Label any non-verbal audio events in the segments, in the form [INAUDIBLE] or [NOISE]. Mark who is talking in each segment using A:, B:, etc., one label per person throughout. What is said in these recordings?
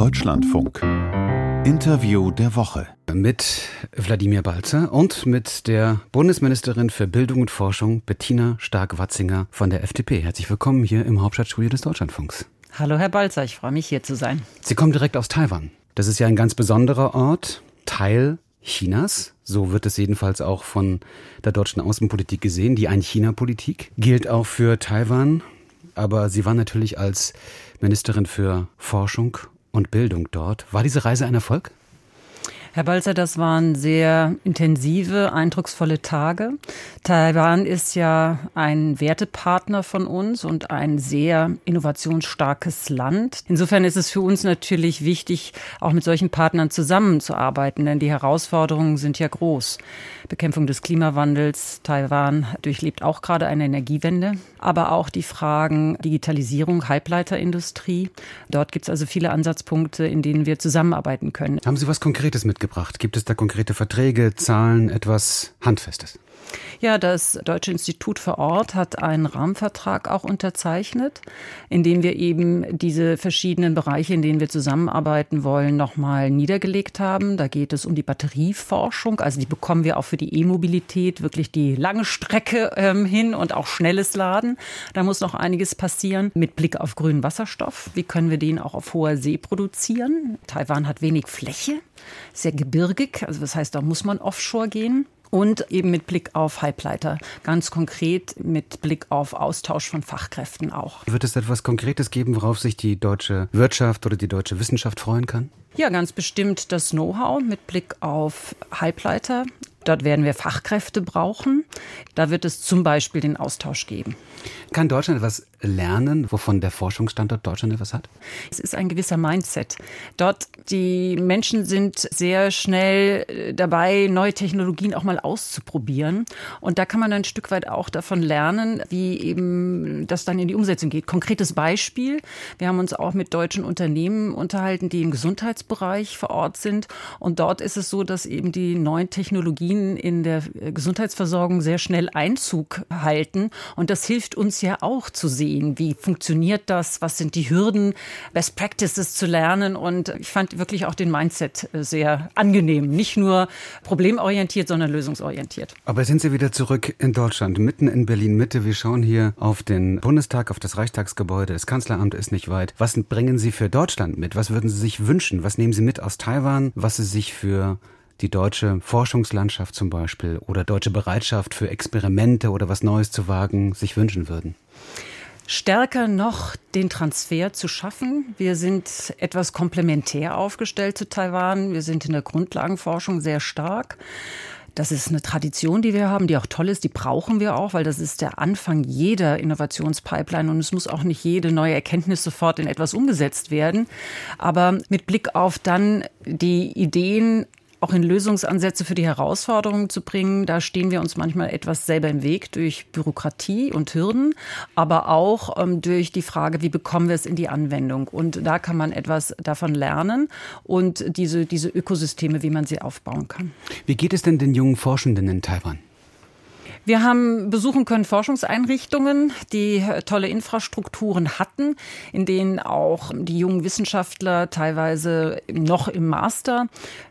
A: Deutschlandfunk. Interview der Woche.
B: Mit Wladimir Balzer und mit der Bundesministerin für Bildung und Forschung Bettina Stark-Watzinger von der FDP. Herzlich willkommen hier im Hauptstadtstudio des Deutschlandfunks.
C: Hallo Herr Balzer, ich freue mich hier zu sein.
B: Sie kommen direkt aus Taiwan. Das ist ja ein ganz besonderer Ort, Teil Chinas. So wird es jedenfalls auch von der deutschen Außenpolitik gesehen. Die Ein-China-Politik gilt auch für Taiwan. Aber Sie waren natürlich als Ministerin für Forschung und Bildung dort. War diese Reise ein Erfolg?
C: Herr Balzer, das waren sehr intensive, eindrucksvolle Tage. Taiwan ist ja ein Wertepartner von uns und ein sehr innovationsstarkes Land. Insofern ist es für uns natürlich wichtig, auch mit solchen Partnern zusammenzuarbeiten, denn die Herausforderungen sind ja groß. Bekämpfung des Klimawandels. Taiwan durchlebt auch gerade eine Energiewende, aber auch die Fragen Digitalisierung, Halbleiterindustrie. Dort gibt es also viele Ansatzpunkte, in denen wir zusammenarbeiten können.
B: Haben Sie was Konkretes mitgebracht? Gibt es da konkrete Verträge, Zahlen, etwas Handfestes?
C: Ja, das Deutsche Institut für Ort hat einen Rahmenvertrag auch unterzeichnet, in dem wir eben diese verschiedenen Bereiche, in denen wir zusammenarbeiten wollen, nochmal niedergelegt haben. Da geht es um die Batterieforschung, also die bekommen wir auch für die E-Mobilität, wirklich die lange Strecke ähm, hin und auch schnelles Laden. Da muss noch einiges passieren mit Blick auf grünen Wasserstoff. Wie können wir den auch auf hoher See produzieren? Taiwan hat wenig Fläche, sehr gebirgig, also das heißt, da muss man offshore gehen und eben mit Blick auf Halbleiter. Ganz konkret mit Blick auf Austausch von Fachkräften auch.
B: Wird es etwas Konkretes geben, worauf sich die deutsche Wirtschaft oder die deutsche Wissenschaft freuen kann?
C: Ja, ganz bestimmt das Know-how mit Blick auf Halbleiter. Dort werden wir Fachkräfte brauchen. Da wird es zum Beispiel den Austausch geben.
B: Kann Deutschland etwas lernen, wovon der Forschungsstandort Deutschland etwas hat?
C: Es ist ein gewisser Mindset. Dort, die Menschen sind sehr schnell äh, dabei, neue Technologien auch mal auszuprobieren. Und da kann man ein Stück weit auch davon lernen, wie eben das dann in die Umsetzung geht. Konkretes Beispiel. Wir haben uns auch mit deutschen Unternehmen unterhalten, die im Gesundheitsbereich vor Ort sind. Und dort ist es so, dass eben die neuen Technologien in der äh, Gesundheitsversorgung sehr schnell Einzug halten. Und das hilft uns ja auch zu sehen, wie funktioniert das, was sind die Hürden, Best Practices zu lernen. Und ich fand wirklich auch den Mindset äh, sehr angenehm. Nicht nur problemorientiert, sondern lösungsorientiert.
B: Aber sind Sie wieder zurück in Deutschland, mitten in Berlin Mitte. Wir schauen hier auf den Bundestag, auf das Reichstagsgebäude. Das Kanzleramt ist nicht weit. Was bringen Sie für Deutschland mit? Was würden Sie sich wünschen? Was nehmen Sie mit aus Taiwan, was Sie sich für die deutsche Forschungslandschaft zum Beispiel oder deutsche Bereitschaft für Experimente oder was Neues zu wagen sich wünschen würden?
C: Stärker noch den Transfer zu schaffen. Wir sind etwas komplementär aufgestellt zu Taiwan. Wir sind in der Grundlagenforschung sehr stark. Das ist eine Tradition, die wir haben, die auch toll ist. Die brauchen wir auch, weil das ist der Anfang jeder Innovationspipeline und es muss auch nicht jede neue Erkenntnis sofort in etwas umgesetzt werden. Aber mit Blick auf dann die Ideen auch in Lösungsansätze für die Herausforderungen zu bringen. Da stehen wir uns manchmal etwas selber im Weg durch Bürokratie und Hürden, aber auch ähm, durch die Frage, wie bekommen wir es in die Anwendung. Und da kann man etwas davon lernen und diese, diese Ökosysteme, wie man sie aufbauen kann.
B: Wie geht es denn den jungen Forschenden in Taiwan?
C: Wir haben besuchen können Forschungseinrichtungen, die tolle Infrastrukturen hatten, in denen auch die jungen Wissenschaftler teilweise noch im Master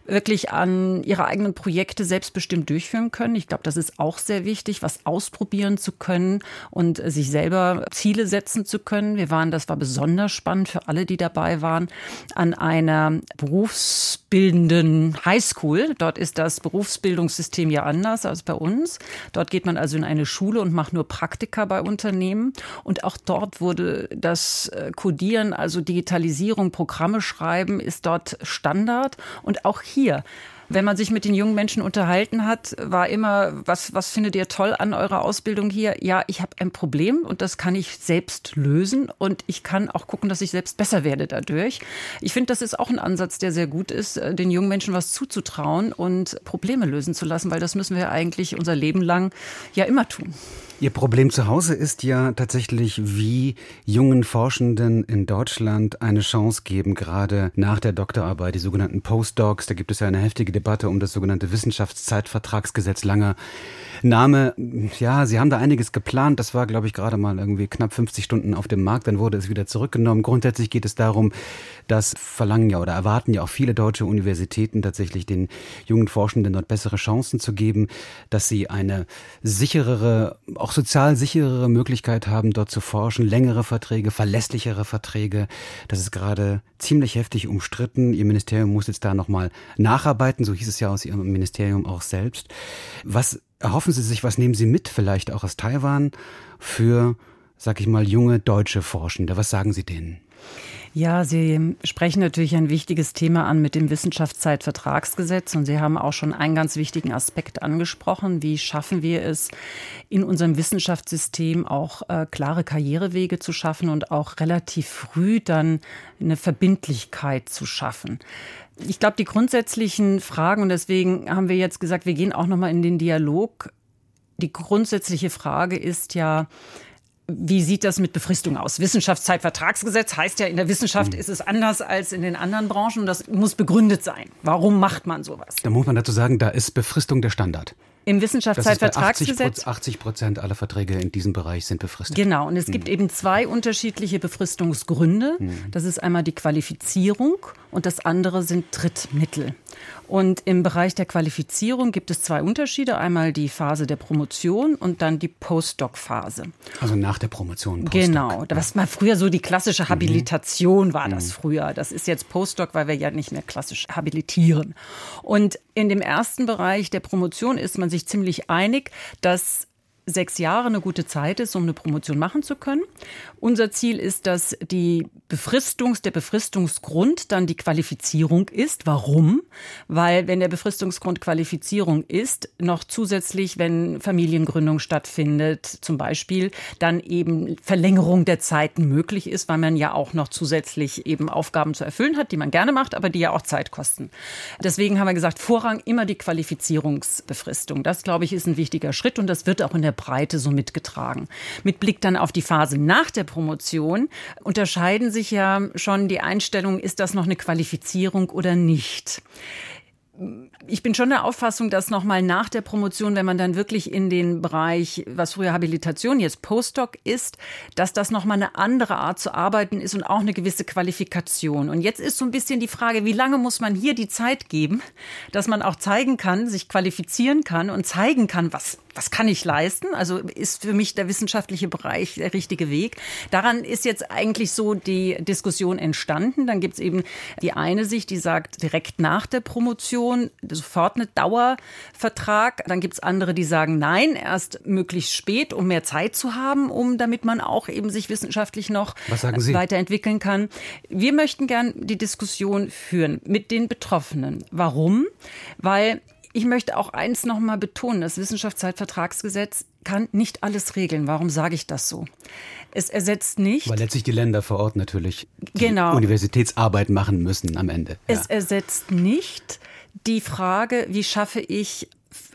C: wirklich an ihre eigenen Projekte selbstbestimmt durchführen können. Ich glaube, das ist auch sehr wichtig, was ausprobieren zu können und sich selber Ziele setzen zu können. Wir waren, das war besonders spannend für alle, die dabei waren, an einer berufsbildenden Highschool. Dort ist das Berufsbildungssystem ja anders als bei uns. Dort geht geht man also in eine Schule und macht nur Praktika bei Unternehmen. Und auch dort wurde das äh, Codieren, also Digitalisierung, Programme schreiben, ist dort Standard. Und auch hier hier wenn man sich mit den jungen Menschen unterhalten hat, war immer, was, was findet ihr toll an eurer Ausbildung hier? Ja, ich habe ein Problem und das kann ich selbst lösen und ich kann auch gucken, dass ich selbst besser werde dadurch. Ich finde, das ist auch ein Ansatz, der sehr gut ist, äh, den jungen Menschen was zuzutrauen und Probleme lösen zu lassen, weil das müssen wir eigentlich unser Leben lang ja immer tun.
B: Ihr Problem zu Hause ist ja tatsächlich, wie jungen Forschenden in Deutschland eine Chance geben, gerade nach der Doktorarbeit, die sogenannten Postdocs. Da gibt es ja eine heftige Debatte um das sogenannte Wissenschaftszeitvertragsgesetz langer Name. Ja, Sie haben da einiges geplant. Das war, glaube ich, gerade mal irgendwie knapp 50 Stunden auf dem Markt. Dann wurde es wieder zurückgenommen. Grundsätzlich geht es darum, dass verlangen ja oder erwarten ja auch viele deutsche Universitäten tatsächlich den jungen Forschenden dort bessere Chancen zu geben, dass sie eine sicherere, auch sozial sicherere Möglichkeit haben, dort zu forschen, längere Verträge, verlässlichere Verträge. Das ist gerade ziemlich heftig umstritten. Ihr Ministerium muss jetzt da nochmal nacharbeiten, so hieß es ja aus Ihrem Ministerium auch selbst. Was erhoffen Sie sich, was nehmen Sie mit, vielleicht auch aus Taiwan, für, sag ich mal, junge deutsche Forschende? Was sagen Sie denen?
C: Ja, Sie sprechen natürlich ein wichtiges Thema an mit dem Wissenschaftszeitvertragsgesetz und Sie haben auch schon einen ganz wichtigen Aspekt angesprochen. Wie schaffen wir es, in unserem Wissenschaftssystem auch äh, klare Karrierewege zu schaffen und auch relativ früh dann eine Verbindlichkeit zu schaffen? Ich glaube, die grundsätzlichen Fragen, und deswegen haben wir jetzt gesagt, wir gehen auch nochmal in den Dialog. Die grundsätzliche Frage ist ja, wie sieht das mit Befristung aus? Wissenschaftszeitvertragsgesetz heißt ja, in der Wissenschaft mhm. ist es anders als in den anderen Branchen und das muss begründet sein. Warum macht man sowas?
B: Da muss man dazu sagen, da ist Befristung der Standard.
C: Im Wissenschaftszeitvertragsgesetz.
B: 80 Prozent aller Verträge in diesem Bereich sind befristet.
C: Genau. Und es gibt mhm. eben zwei unterschiedliche Befristungsgründe. Mhm. Das ist einmal die Qualifizierung und das andere sind Drittmittel. Und im Bereich der Qualifizierung gibt es zwei Unterschiede. Einmal die Phase der Promotion und dann die Postdoc-Phase.
B: Also nach der Promotion.
C: Postdoc. Genau. Was mal früher so die klassische mhm. Habilitation war das mhm. früher. Das ist jetzt Postdoc, weil wir ja nicht mehr klassisch habilitieren. Und in dem ersten Bereich der Promotion ist man sich ziemlich einig, dass sechs Jahre eine gute Zeit ist, um eine Promotion machen zu können. Unser Ziel ist, dass die Befristungs, der Befristungsgrund dann die Qualifizierung ist. Warum? Weil wenn der Befristungsgrund Qualifizierung ist, noch zusätzlich, wenn Familiengründung stattfindet, zum Beispiel, dann eben Verlängerung der Zeiten möglich ist, weil man ja auch noch zusätzlich eben Aufgaben zu erfüllen hat, die man gerne macht, aber die ja auch Zeit kosten. Deswegen haben wir gesagt, Vorrang immer die Qualifizierungsbefristung. Das, glaube ich, ist ein wichtiger Schritt und das wird auch in der Breite so mitgetragen. Mit Blick dann auf die Phase nach der Promotion unterscheiden sich ja schon die Einstellungen, ist das noch eine Qualifizierung oder nicht ich bin schon der Auffassung, dass nochmal nach der Promotion, wenn man dann wirklich in den Bereich, was früher Habilitation, jetzt Postdoc ist, dass das nochmal eine andere Art zu arbeiten ist und auch eine gewisse Qualifikation. Und jetzt ist so ein bisschen die Frage, wie lange muss man hier die Zeit geben, dass man auch zeigen kann, sich qualifizieren kann und zeigen kann, was, was kann ich leisten? Also ist für mich der wissenschaftliche Bereich der richtige Weg. Daran ist jetzt eigentlich so die Diskussion entstanden. Dann gibt es eben die eine Sicht, die sagt, direkt nach der Promotion sofort eine Dauervertrag. Dann gibt es andere, die sagen, nein, erst möglichst spät, um mehr Zeit zu haben, um damit man auch eben sich wissenschaftlich noch weiterentwickeln kann. Wir möchten gern die Diskussion führen mit den Betroffenen. Warum? Weil ich möchte auch eins noch mal betonen, das Wissenschaftszeitvertragsgesetz kann nicht alles regeln. Warum sage ich das so? Es ersetzt nicht.
B: Weil letztlich die Länder vor Ort natürlich die genau. Universitätsarbeit machen müssen am Ende.
C: Es ja. ersetzt nicht die Frage, wie schaffe ich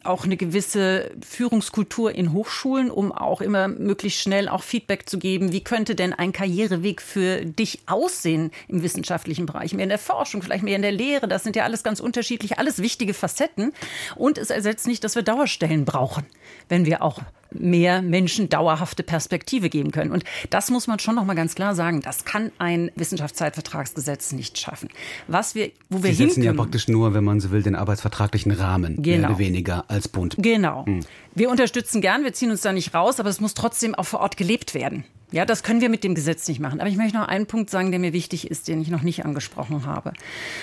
C: auch eine gewisse Führungskultur in Hochschulen, um auch immer möglichst schnell auch Feedback zu geben. Wie könnte denn ein Karriereweg für dich aussehen im wissenschaftlichen Bereich? Mehr in der Forschung, vielleicht mehr in der Lehre. Das sind ja alles ganz unterschiedlich, alles wichtige Facetten. Und es ersetzt nicht, dass wir Dauerstellen brauchen, wenn wir auch mehr Menschen dauerhafte Perspektive geben können. Und das muss man schon noch mal ganz klar sagen. Das kann ein Wissenschaftszeitvertragsgesetz nicht schaffen. Was wir, wo wir
B: Sie setzen ja praktisch nur, wenn man so will, den arbeitsvertraglichen Rahmen genau. mehr oder weniger als Bund.
C: Genau. Hm. Wir unterstützen gern, wir ziehen uns da nicht raus, aber es muss trotzdem auch vor Ort gelebt werden. Ja, das können wir mit dem Gesetz nicht machen. Aber ich möchte noch einen Punkt sagen, der mir wichtig ist, den ich noch nicht angesprochen habe.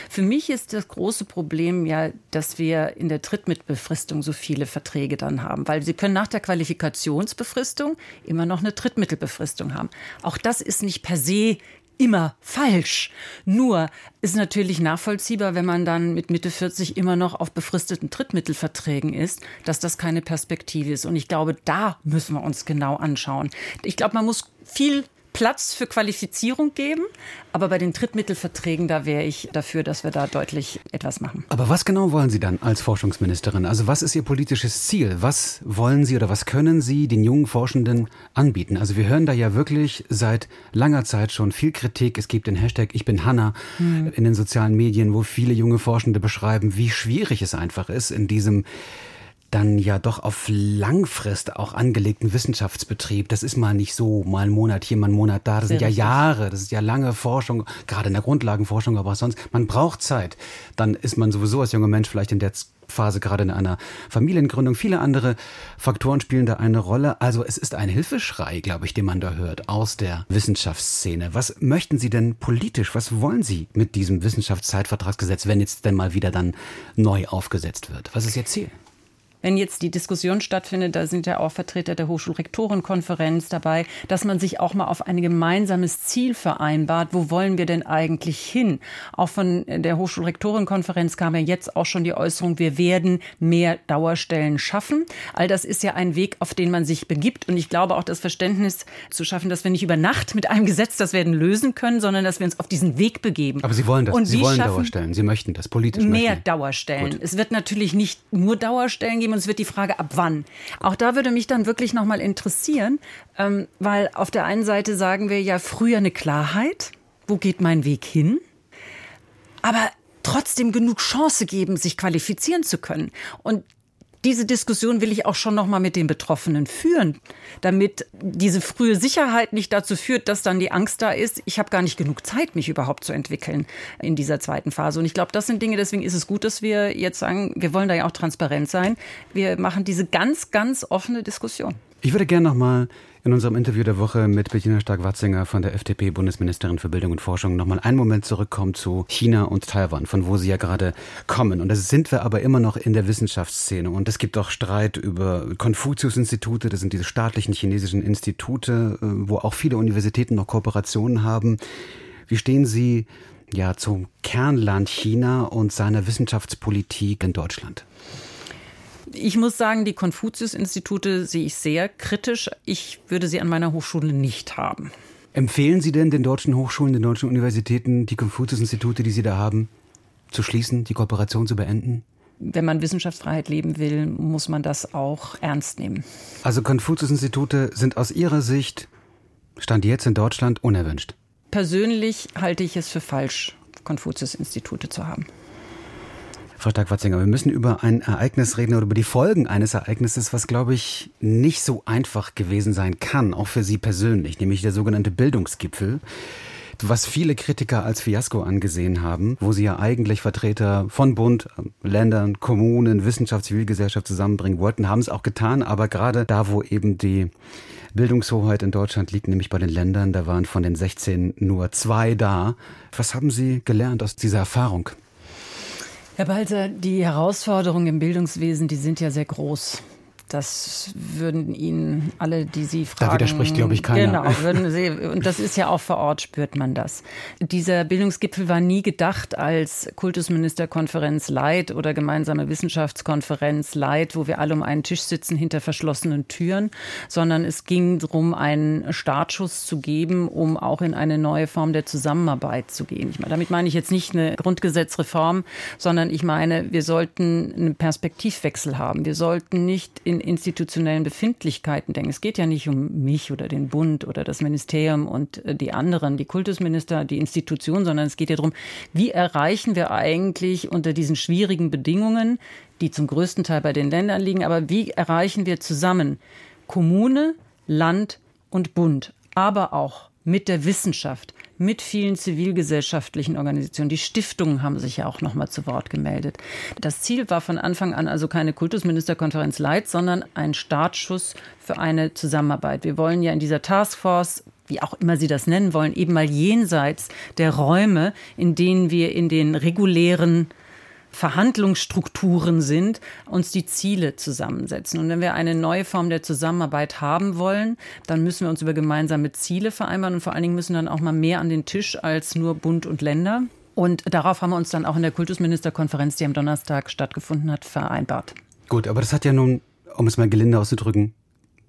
C: Für mich ist das große Problem ja, dass wir in der Drittmittelbefristung so viele Verträge dann haben, weil Sie können nach der Qualifikationsbefristung immer noch eine Drittmittelbefristung haben. Auch das ist nicht per se immer falsch. Nur ist natürlich nachvollziehbar, wenn man dann mit Mitte 40 immer noch auf befristeten Drittmittelverträgen ist, dass das keine Perspektive ist. Und ich glaube, da müssen wir uns genau anschauen. Ich glaube, man muss viel Platz für Qualifizierung geben. Aber bei den Drittmittelverträgen, da wäre ich dafür, dass wir da deutlich etwas machen.
B: Aber was genau wollen Sie dann als Forschungsministerin? Also was ist Ihr politisches Ziel? Was wollen Sie oder was können Sie den jungen Forschenden anbieten? Also wir hören da ja wirklich seit langer Zeit schon viel Kritik. Es gibt den Hashtag Ich bin Hanna hm. in den sozialen Medien, wo viele junge Forschende beschreiben, wie schwierig es einfach ist, in diesem dann ja doch auf Langfrist auch angelegten Wissenschaftsbetrieb. Das ist mal nicht so, mal ein Monat hier, mal ein Monat da. Das Sehr sind ja richtig. Jahre, das ist ja lange Forschung, gerade in der Grundlagenforschung, aber auch sonst. Man braucht Zeit. Dann ist man sowieso als junger Mensch vielleicht in der Phase gerade in einer Familiengründung. Viele andere Faktoren spielen da eine Rolle. Also es ist ein Hilfeschrei, glaube ich, den man da hört aus der Wissenschaftsszene. Was möchten Sie denn politisch? Was wollen Sie mit diesem Wissenschaftszeitvertragsgesetz, wenn jetzt denn mal wieder dann neu aufgesetzt wird? Was ist Ihr Ziel?
C: Wenn jetzt die Diskussion stattfindet, da sind ja auch Vertreter der Hochschulrektorenkonferenz dabei, dass man sich auch mal auf ein gemeinsames Ziel vereinbart. Wo wollen wir denn eigentlich hin? Auch von der Hochschulrektorenkonferenz kam ja jetzt auch schon die Äußerung, wir werden mehr Dauerstellen schaffen. All das ist ja ein Weg, auf den man sich begibt. Und ich glaube auch das Verständnis zu schaffen, dass wir nicht über Nacht mit einem Gesetz das werden lösen können, sondern dass wir uns auf diesen Weg begeben.
B: Aber Sie wollen das. Und Sie wollen Dauerstellen. Sie möchten das politisch.
C: Mehr Dauerstellen. Gut. Es wird natürlich nicht nur Dauerstellen geben, und es wird die Frage, ab wann. Auch da würde mich dann wirklich noch mal interessieren, ähm, weil auf der einen Seite sagen wir ja früher eine Klarheit, wo geht mein Weg hin, aber trotzdem genug Chance geben, sich qualifizieren zu können. Und diese Diskussion will ich auch schon noch mal mit den Betroffenen führen, damit diese frühe Sicherheit nicht dazu führt, dass dann die Angst da ist, ich habe gar nicht genug Zeit, mich überhaupt zu entwickeln in dieser zweiten Phase. Und ich glaube, das sind Dinge, deswegen ist es gut, dass wir jetzt sagen, wir wollen da ja auch transparent sein. Wir machen diese ganz, ganz offene Diskussion.
B: Ich würde gerne noch mal in unserem Interview der Woche mit Bettina Stark-Watzinger von der FDP, Bundesministerin für Bildung und Forschung, nochmal einen Moment zurückkommen zu China und Taiwan, von wo Sie ja gerade kommen. Und da sind wir aber immer noch in der Wissenschaftsszene. Und es gibt auch Streit über Konfuzius-Institute, das sind diese staatlichen chinesischen Institute, äh, wo auch viele Universitäten noch Kooperationen haben. Wie stehen Sie ja zum Kernland China und seiner Wissenschaftspolitik in Deutschland?
C: Ich muss sagen, die Konfuzius-Institute sehe ich sehr kritisch. Ich würde sie an meiner Hochschule nicht haben.
B: Empfehlen Sie denn den deutschen Hochschulen, den deutschen Universitäten, die Konfuzius-Institute, die Sie da haben, zu schließen, die Kooperation zu beenden?
C: Wenn man Wissenschaftsfreiheit leben will, muss man das auch ernst nehmen.
B: Also Konfuzius-Institute sind aus Ihrer Sicht, Stand jetzt in Deutschland, unerwünscht?
C: Persönlich halte ich es für falsch, Konfuzius-Institute zu haben.
B: Frau Stark-Watzinger, wir müssen über ein Ereignis reden oder über die Folgen eines Ereignisses, was, glaube ich, nicht so einfach gewesen sein kann, auch für Sie persönlich, nämlich der sogenannte Bildungsgipfel was viele Kritiker als Fiasko angesehen haben, wo sie ja eigentlich Vertreter von Bund, Ländern, Kommunen, Wissenschaft, Zivilgesellschaft zusammenbringen wollten, haben es auch getan, aber gerade da, wo eben die Bildungshoheit in Deutschland liegt, nämlich bei den Ländern, da waren von den 16 nur zwei da. Was haben Sie gelernt aus dieser Erfahrung?
C: Herr Balzer, die Herausforderungen im Bildungswesen, die sind ja sehr groß. Das würden Ihnen alle, die Sie fragen.
B: Da widerspricht, glaube ich, keiner.
C: Genau, würden Sie, und das ist ja auch vor Ort, spürt man das. Dieser Bildungsgipfel war nie gedacht als Kultusministerkonferenz Light oder gemeinsame Wissenschaftskonferenz Light, wo wir alle um einen Tisch sitzen hinter verschlossenen Türen, sondern es ging darum, einen Startschuss zu geben, um auch in eine neue Form der Zusammenarbeit zu gehen. Ich meine, damit meine ich jetzt nicht eine Grundgesetzreform, sondern ich meine, wir sollten einen Perspektivwechsel haben. Wir sollten nicht in institutionellen Befindlichkeiten denken. Es geht ja nicht um mich oder den Bund oder das Ministerium und äh, die anderen, die Kultusminister, die Institution, sondern es geht ja darum, wie erreichen wir eigentlich unter diesen schwierigen Bedingungen, die zum größten Teil bei den Ländern liegen, aber wie erreichen wir zusammen Kommune, Land und Bund, aber auch mit der Wissenschaft, mit vielen zivilgesellschaftlichen Organisationen. Die Stiftungen haben sich ja auch noch mal zu Wort gemeldet. Das Ziel war von Anfang an also keine Kultusministerkonferenz Leid, sondern ein Startschuss für eine Zusammenarbeit. Wir wollen ja in dieser Taskforce wie auch immer Sie das nennen wollen, eben mal jenseits der Räume, in denen wir in den regulären Verhandlungsstrukturen sind, uns die Ziele zusammensetzen. Und wenn wir eine neue Form der Zusammenarbeit haben wollen, dann müssen wir uns über gemeinsame Ziele vereinbaren und vor allen Dingen müssen dann auch mal mehr an den Tisch als nur Bund und Länder. Und darauf haben wir uns dann auch in der Kultusministerkonferenz, die am Donnerstag stattgefunden hat, vereinbart.
B: Gut, aber das hat ja nun, um es mal gelinde auszudrücken,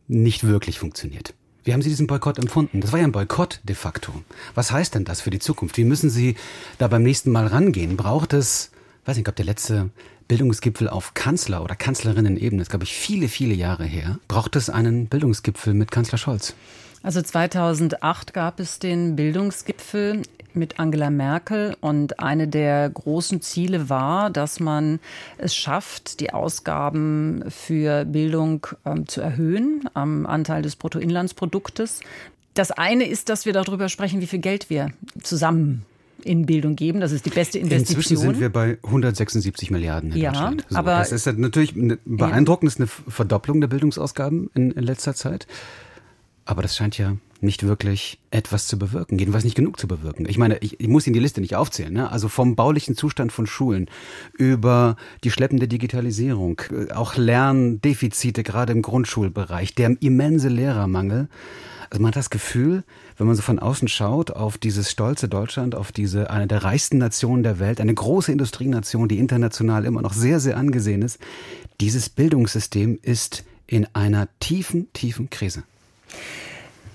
B: nicht wirklich funktioniert. Wie haben Sie diesen Boykott empfunden? Das war ja ein Boykott de facto. Was heißt denn das für die Zukunft? Wie müssen Sie da beim nächsten Mal rangehen? Braucht es, weiß nicht, ob der letzte Bildungsgipfel auf Kanzler- oder Kanzlerinnen-Ebene, ist glaube ich viele, viele Jahre her, braucht es einen Bildungsgipfel mit Kanzler Scholz?
C: Also 2008 gab es den Bildungsgipfel mit Angela Merkel und eine der großen Ziele war, dass man es schafft, die Ausgaben für Bildung ähm, zu erhöhen am Anteil des Bruttoinlandsproduktes. Das eine ist, dass wir darüber sprechen, wie viel Geld wir zusammen in Bildung geben. Das ist die beste Investition.
B: Inzwischen sind wir bei 176 Milliarden in
C: ja,
B: Deutschland. So,
C: aber
B: das ist natürlich beeindruckend, das ist eine Verdopplung der Bildungsausgaben in, in letzter Zeit. Aber das scheint ja nicht wirklich etwas zu bewirken, jedenfalls nicht genug zu bewirken. Ich meine, ich, ich muss Ihnen die Liste nicht aufzählen. Ne? Also vom baulichen Zustand von Schulen über die schleppende Digitalisierung, äh, auch Lerndefizite gerade im Grundschulbereich, der immense Lehrermangel. Also man hat das Gefühl, wenn man so von außen schaut auf dieses stolze Deutschland, auf diese eine der reichsten Nationen der Welt, eine große Industrienation, die international immer noch sehr, sehr angesehen ist, dieses Bildungssystem ist in einer tiefen, tiefen Krise.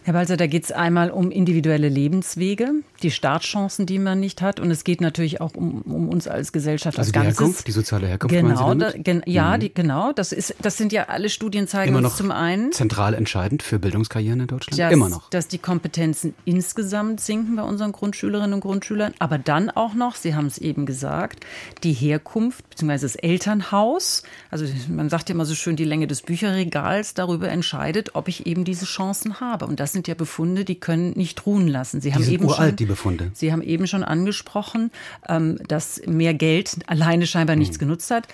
C: Herr Balzer, da geht es einmal um individuelle Lebenswege, die Startchancen, die man nicht hat. Und es geht natürlich auch um, um uns als Gesellschaft
B: also
C: als
B: die
C: Ganzes.
B: Herkunft, die soziale Herkunft.
C: Genau,
B: da,
C: gen, ja, mhm. die, genau. Das, ist, das sind ja alle Studien zeigen
B: Immer noch
C: uns zum einen.
B: Zentral entscheidend für Bildungskarrieren in Deutschland.
C: Dass,
B: Immer noch.
C: Dass die Kompetenzen insgesamt sinken bei unseren Grundschülerinnen und Grundschülern. Aber dann auch noch, Sie haben es eben gesagt, die Herkunft bzw. das Elternhaus. Also man sagt ja immer so schön, die Länge des Bücherregals darüber entscheidet, ob ich eben diese Chancen habe. Und das sind ja Befunde, die können nicht ruhen lassen. Sie
B: die
C: haben eben
B: uralt,
C: schon,
B: Befunde.
C: Sie haben eben schon angesprochen, ähm, dass mehr Geld alleine scheinbar nichts
B: Mhm.
C: genutzt hat.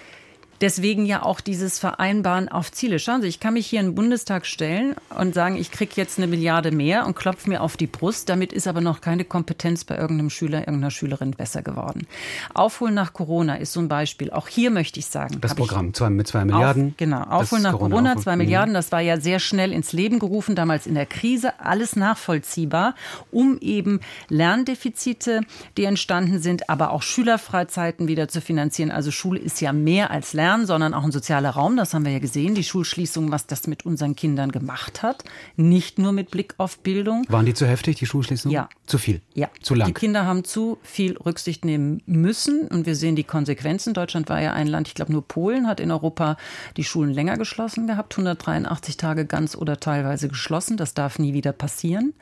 C: Deswegen ja auch dieses Vereinbaren auf Ziele. Schauen Sie, ich kann mich hier in den Bundestag stellen und sagen, ich kriege jetzt eine Milliarde mehr und klopfe mir auf die Brust. Damit ist aber noch keine Kompetenz bei irgendeinem Schüler, irgendeiner Schülerin besser geworden. Aufholen nach Corona ist so ein Beispiel. Auch hier möchte ich sagen.
B: Das Programm zwei, mit zwei Milliarden.
C: auf, genau, Aufholen nach
B: Corona
C: Corona, zwei
B: Mhm.
C: Milliarden, das war ja sehr schnell ins Leben gerufen, damals in der Krise, alles nachvollziehbar, um eben Lerndefizite, die entstanden sind, aber auch Schülerfreizeiten wieder zu finanzieren. Also Schule ist ja mehr als Lernen, sondern auch ein sozialer Raum, das haben wir ja gesehen, die Schulschließung, was das mit unseren Kindern gemacht hat, nicht nur mit Blick auf Bildung.
B: Waren die zu heftig, die Schulschließungen?
C: Ja.
B: Zu viel?
C: Ja,
B: Zu lang?
C: Die Kinder haben zu viel Rücksicht nehmen müssen und wir sehen die Konsequenzen. Deutschland war ja ein Land, ich glaube nur Polen hat in Europa die Schulen länger geschlossen gehabt, 183 Tage ganz oder teilweise geschlossen. Das darf nie wieder passieren,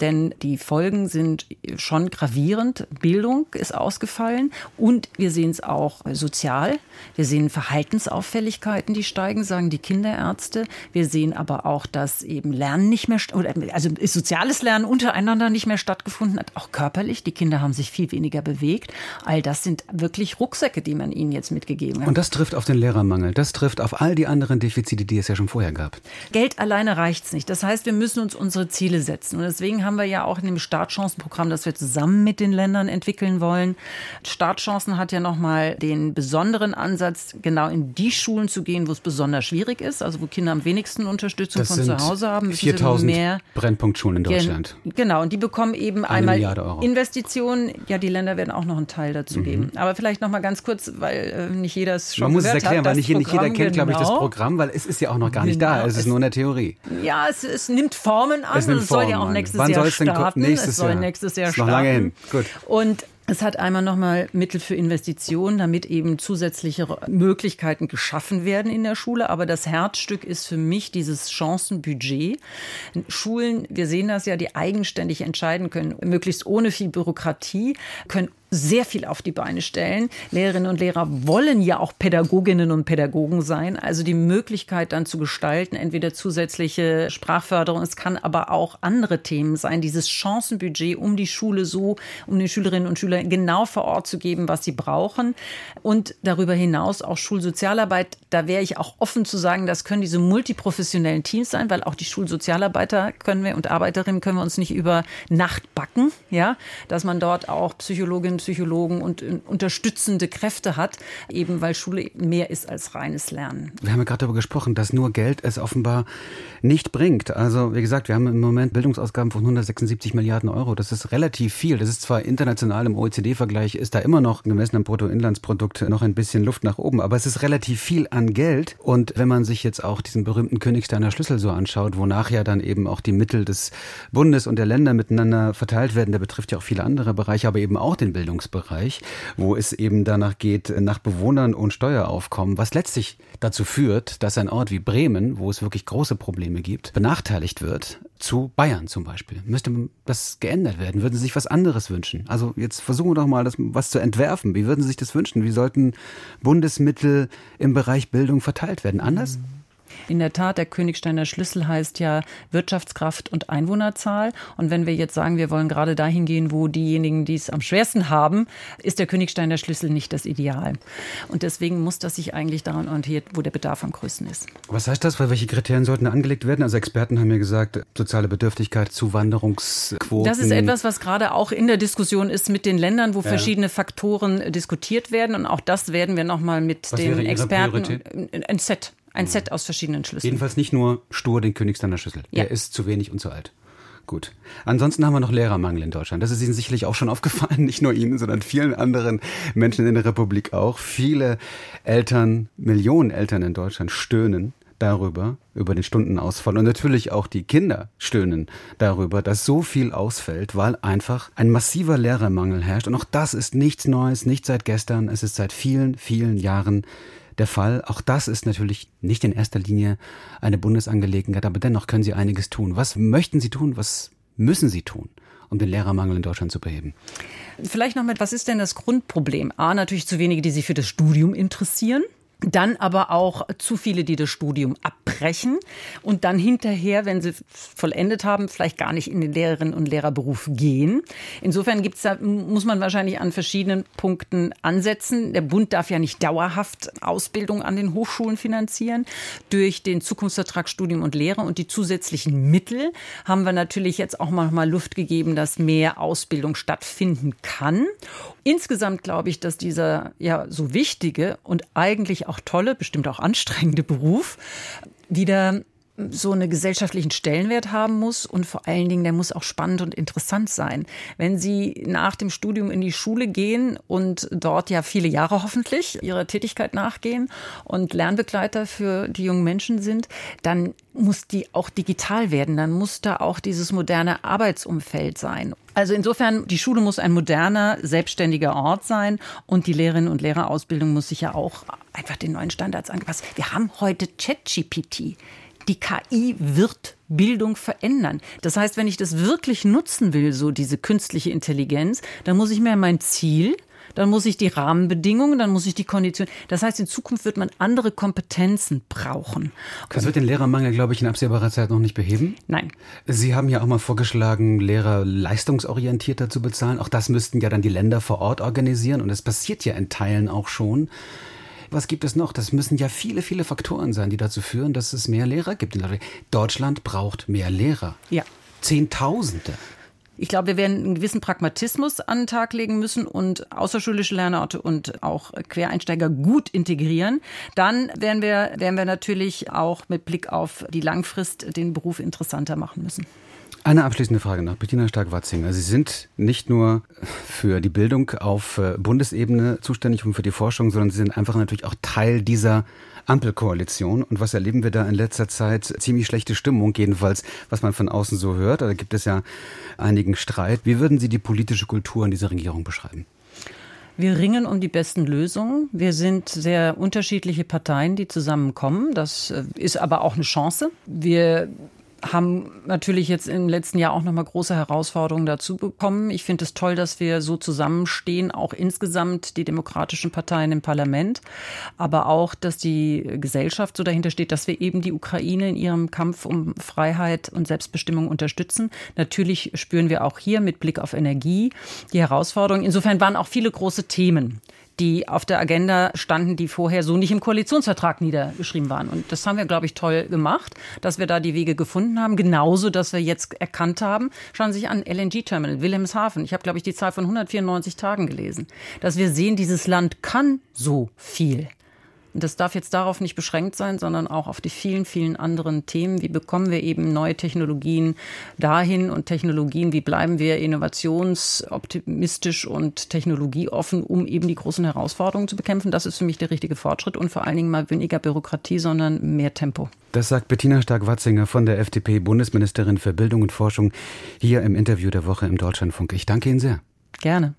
C: denn die Folgen sind schon gravierend. Bildung ist ausgefallen und wir sehen es auch sozial. Wir sehen Verhaltensauffälligkeiten, die steigen, sagen die Kinderärzte. Wir sehen aber auch, dass eben Lernen nicht mehr, also soziales Lernen untereinander nicht mehr stattgefunden hat, auch körperlich. Die Kinder haben sich viel weniger bewegt. All das sind wirklich Rucksäcke, die man ihnen jetzt mitgegeben hat.
B: Und das trifft auf den Lehrermangel. Das trifft auf all die anderen Defizite, die es ja schon vorher gab.
C: Geld alleine reicht's nicht. Das heißt, wir müssen uns unsere Ziele setzen. Und deswegen haben wir ja auch in dem Startchancenprogramm, das wir zusammen mit den Ländern entwickeln wollen. Startchancen hat ja nochmal den besonderen Ansatz, genau in die Schulen zu gehen, wo es besonders schwierig ist, also wo Kinder am wenigsten Unterstützung
B: Das
C: von zu Hause haben. müssen sie
B: 4000
C: mehr
B: Brennpunktschulen in Deutschland.
C: Gen genau, und die bekommen eben
B: Eine
C: einmal. Investitionen. Ja, die Länder werden auch noch einen Teil dazu geben. Aber vielleicht noch mal ganz kurz, weil äh, nicht jeder es schon
B: Man muss es erklären,
C: hat,
B: weil nicht, nicht jeder
C: Programm,
B: kennt, glaube ich, das
C: genau.
B: Programm, weil es ist ja auch noch gar nicht da.
C: Genau,
B: Es ist nur in der Theorie.
C: Ja, es, es nimmt Formen an
B: Es nimmt
C: und es soll ja
B: Formen
C: auch
B: an.
C: nächstes
B: Wann
C: Jahr
B: soll es denn ko-
C: starten.
B: nächstes
C: es soll
B: Jahr?
C: nächstes Jahr
B: Ist noch
C: starten.
B: lange hin. Gut.
C: Und es hat einmal nochmal Mittel für Investitionen, damit eben zusätzliche Möglichkeiten geschaffen werden in der Schule. Aber das Herzstück ist für mich dieses Chancenbudget. Schulen, wir sehen das ja, die eigenständig entscheiden können, möglichst ohne viel Bürokratie, können sehr viel auf die Beine stellen. Lehrerinnen und Lehrer wollen ja auch Pädagoginnen und Pädagogen sein. Also die Möglichkeit dann zu gestalten, entweder zusätzliche Sprachförderung, es kann aber auch andere Themen sein. Dieses Chancenbudget, um die Schule so, um den Schülerinnen und Schülern genau vor Ort zu geben, was sie brauchen. Und darüber hinaus auch Schulsozialarbeit. Da wäre ich auch offen zu sagen, das können diese multiprofessionellen Teams sein, weil auch die Schulsozialarbeiter können wir und Arbeiterinnen können wir uns nicht über Nacht backen, ja, dass man dort auch Psychologinnen, Schulpsychologen und äh, unterstützende Kräfte hat, eben weil Schule mehr ist als reines Lernen.
B: Wir haben ja gerade darüber gesprochen, dass nur Geld es offenbar nicht bringt. Also wie gesagt, wir haben im Moment Bildungsausgaben von 176 Milliarden Euro. Das ist relativ viel. Das ist zwar international im OECD-Vergleich, ist da immer noch gemessen am Bruttoinlandsprodukt noch ein bisschen Luft nach oben, aber es ist relativ viel an Geld. Und wenn man sich jetzt auch diesen berühmten Königsteiner Schlüssel so anschaut, wonach ja dann eben auch die Mittel des Bundes und der Länder miteinander verteilt werden, der betrifft ja auch viele andere Bereiche, aber eben auch den Bildungsbereich, wo es eben danach geht, nach Bewohnern und Steueraufkommen, was letztlich dazu führt, dass ein Ort wie Bremen, wo es wirklich große Probleme gibt, benachteiligt wird, zu Bayern zum Beispiel. Müsste das geändert werden? Würden Sie sich was anderes wünschen? Also jetzt versuchen wir doch mal, das was zu entwerfen. Wie würden Sie sich das wünschen? Wie sollten Bundesmittel im Bereich Bildung verteilt werden? Anders? Mhm.
C: In der Tat, der Königsteiner Schlüssel heißt ja Wirtschaftskraft und Einwohnerzahl. Und wenn wir jetzt sagen, wir wollen gerade dahin gehen, wo diejenigen, die es am schwersten haben, ist der Königsteiner Schlüssel nicht das Ideal. Und deswegen muss das sich eigentlich daran orientiert, wo der Bedarf am größten ist.
B: Was heißt das? Weil welche Kriterien sollten angelegt werden? Also Experten haben mir gesagt, soziale Bedürftigkeit, Zuwanderungsquoten.
C: Das ist etwas, was gerade auch in der Diskussion ist mit den Ländern, wo ja. verschiedene Faktoren diskutiert werden. Und auch das werden wir nochmal mit was den Experten. Ein Set. Ein Set aus verschiedenen Schlüsseln.
B: Jedenfalls nicht nur stur den Königsteiner Schlüssel. Ja. Der ist zu wenig und zu alt. Gut. Ansonsten haben wir noch Lehrermangel in Deutschland. Das ist Ihnen sicherlich auch schon [LAUGHS] aufgefallen. Nicht nur Ihnen, sondern vielen anderen Menschen in der Republik auch. Viele Eltern, Millionen Eltern in Deutschland stöhnen darüber, über den Stundenausfall. Und natürlich auch die Kinder stöhnen darüber, dass so viel ausfällt, weil einfach ein massiver Lehrermangel herrscht. Und auch das ist nichts Neues, nicht seit gestern. Es ist seit vielen, vielen Jahren der Fall. Auch das ist natürlich nicht in erster Linie eine Bundesangelegenheit, aber dennoch können Sie einiges tun. Was möchten Sie tun? Was müssen Sie tun? um den Lehrermangel in Deutschland zu beheben?
C: Vielleicht noch mit, was ist denn das Grundproblem? A, natürlich zu wenige, die sich für das Studium interessieren. Dann aber auch zu viele, die das Studium abbrechen und dann hinterher, wenn sie vollendet haben, vielleicht gar nicht in den Lehrerinnen und Lehrerberuf gehen. Insofern gibt's da, muss man wahrscheinlich an verschiedenen Punkten ansetzen. Der Bund darf ja nicht dauerhaft Ausbildung an den Hochschulen finanzieren. Durch den Zukunftsvertrag Studium und Lehre und die zusätzlichen Mittel haben wir natürlich jetzt auch mal Luft gegeben, dass mehr Ausbildung stattfinden kann. Insgesamt glaube ich, dass dieser ja so wichtige und eigentlich auch tolle, bestimmt auch anstrengende Beruf wieder so einen gesellschaftlichen Stellenwert haben muss und vor allen Dingen, der muss auch spannend und interessant sein. Wenn Sie nach dem Studium in die Schule gehen und dort ja viele Jahre hoffentlich ihrer Tätigkeit nachgehen und Lernbegleiter für die jungen Menschen sind, dann muss die auch digital werden, dann muss da auch dieses moderne Arbeitsumfeld sein. Also insofern, die Schule muss ein moderner, selbstständiger Ort sein und die Lehrerinnen und Lehrerausbildung muss sich ja auch einfach den neuen Standards angepasst. Wir haben heute ChatGPT die KI wird Bildung verändern. Das heißt, wenn ich das wirklich nutzen will, so diese künstliche Intelligenz, dann muss ich mir mein Ziel, dann muss ich die Rahmenbedingungen, dann muss ich die Konditionen. Das heißt, in Zukunft wird man andere Kompetenzen brauchen.
B: Das wird den Lehrermangel, glaube ich, in absehbarer Zeit noch nicht beheben?
C: Nein.
B: Sie haben ja auch mal vorgeschlagen, Lehrer leistungsorientierter zu bezahlen. Auch das müssten ja dann die Länder vor Ort organisieren. Und es passiert ja in Teilen auch schon. Was gibt es noch? Das müssen ja viele, viele Faktoren sein, die dazu führen, dass es mehr Lehrer gibt. Deutschland braucht mehr Lehrer.
C: Ja.
B: Zehntausende.
C: Ich glaube, wir werden einen gewissen Pragmatismus an den Tag legen müssen und außerschulische Lernorte und auch Quereinsteiger gut integrieren. Dann werden wir, werden wir natürlich auch mit Blick auf die Langfrist den Beruf interessanter machen müssen.
B: Eine abschließende Frage noch. Bettina Stark-Watzinger. Sie sind nicht nur für die Bildung auf äh, Bundesebene zuständig und für die Forschung, sondern Sie sind einfach natürlich auch Teil dieser Ampelkoalition. Und was erleben wir da in letzter Zeit? Ziemlich schlechte Stimmung, jedenfalls, was man von außen so hört. Da gibt es ja einigen Streit. Wie würden Sie die politische Kultur in dieser Regierung beschreiben?
C: Wir ringen um die besten Lösungen. Wir sind sehr unterschiedliche Parteien, die zusammenkommen. Das äh, ist aber auch eine Chance. Wir haben natürlich jetzt im letzten Jahr auch nochmal große Herausforderungen dazu bekommen. Ich finde es toll, dass wir so zusammenstehen, auch insgesamt die demokratischen Parteien im Parlament, aber auch, dass die Gesellschaft so dahinter steht, dass wir eben die Ukraine in ihrem Kampf um Freiheit und Selbstbestimmung unterstützen. Natürlich spüren wir auch hier mit Blick auf Energie die Herausforderungen. Insofern waren auch viele große Themen die auf der Agenda standen, die vorher so nicht im Koalitionsvertrag niedergeschrieben waren. Und das haben wir, glaube ich, toll gemacht, dass wir da die Wege gefunden haben. Genauso, dass wir jetzt erkannt haben, schauen Sie sich an, LNG-Terminal, Wilhelmshaven. Ich habe, glaube ich, die Zahl von 194 Tagen gelesen. Dass wir sehen, dieses Land kann so viel. Das darf jetzt darauf nicht beschränkt sein, sondern auch auf die vielen, vielen anderen Themen. Wie bekommen wir eben neue Technologien dahin und Technologien, wie bleiben wir innovationsoptimistisch und technologieoffen, um eben die großen Herausforderungen zu bekämpfen? Das ist für mich der richtige Fortschritt und vor allen Dingen mal weniger Bürokratie, sondern mehr Tempo.
B: Das sagt Bettina Stark-Watzinger von der FDP, Bundesministerin für Bildung und Forschung, hier im Interview der Woche im Deutschlandfunk. Ich danke Ihnen sehr.
C: Gerne.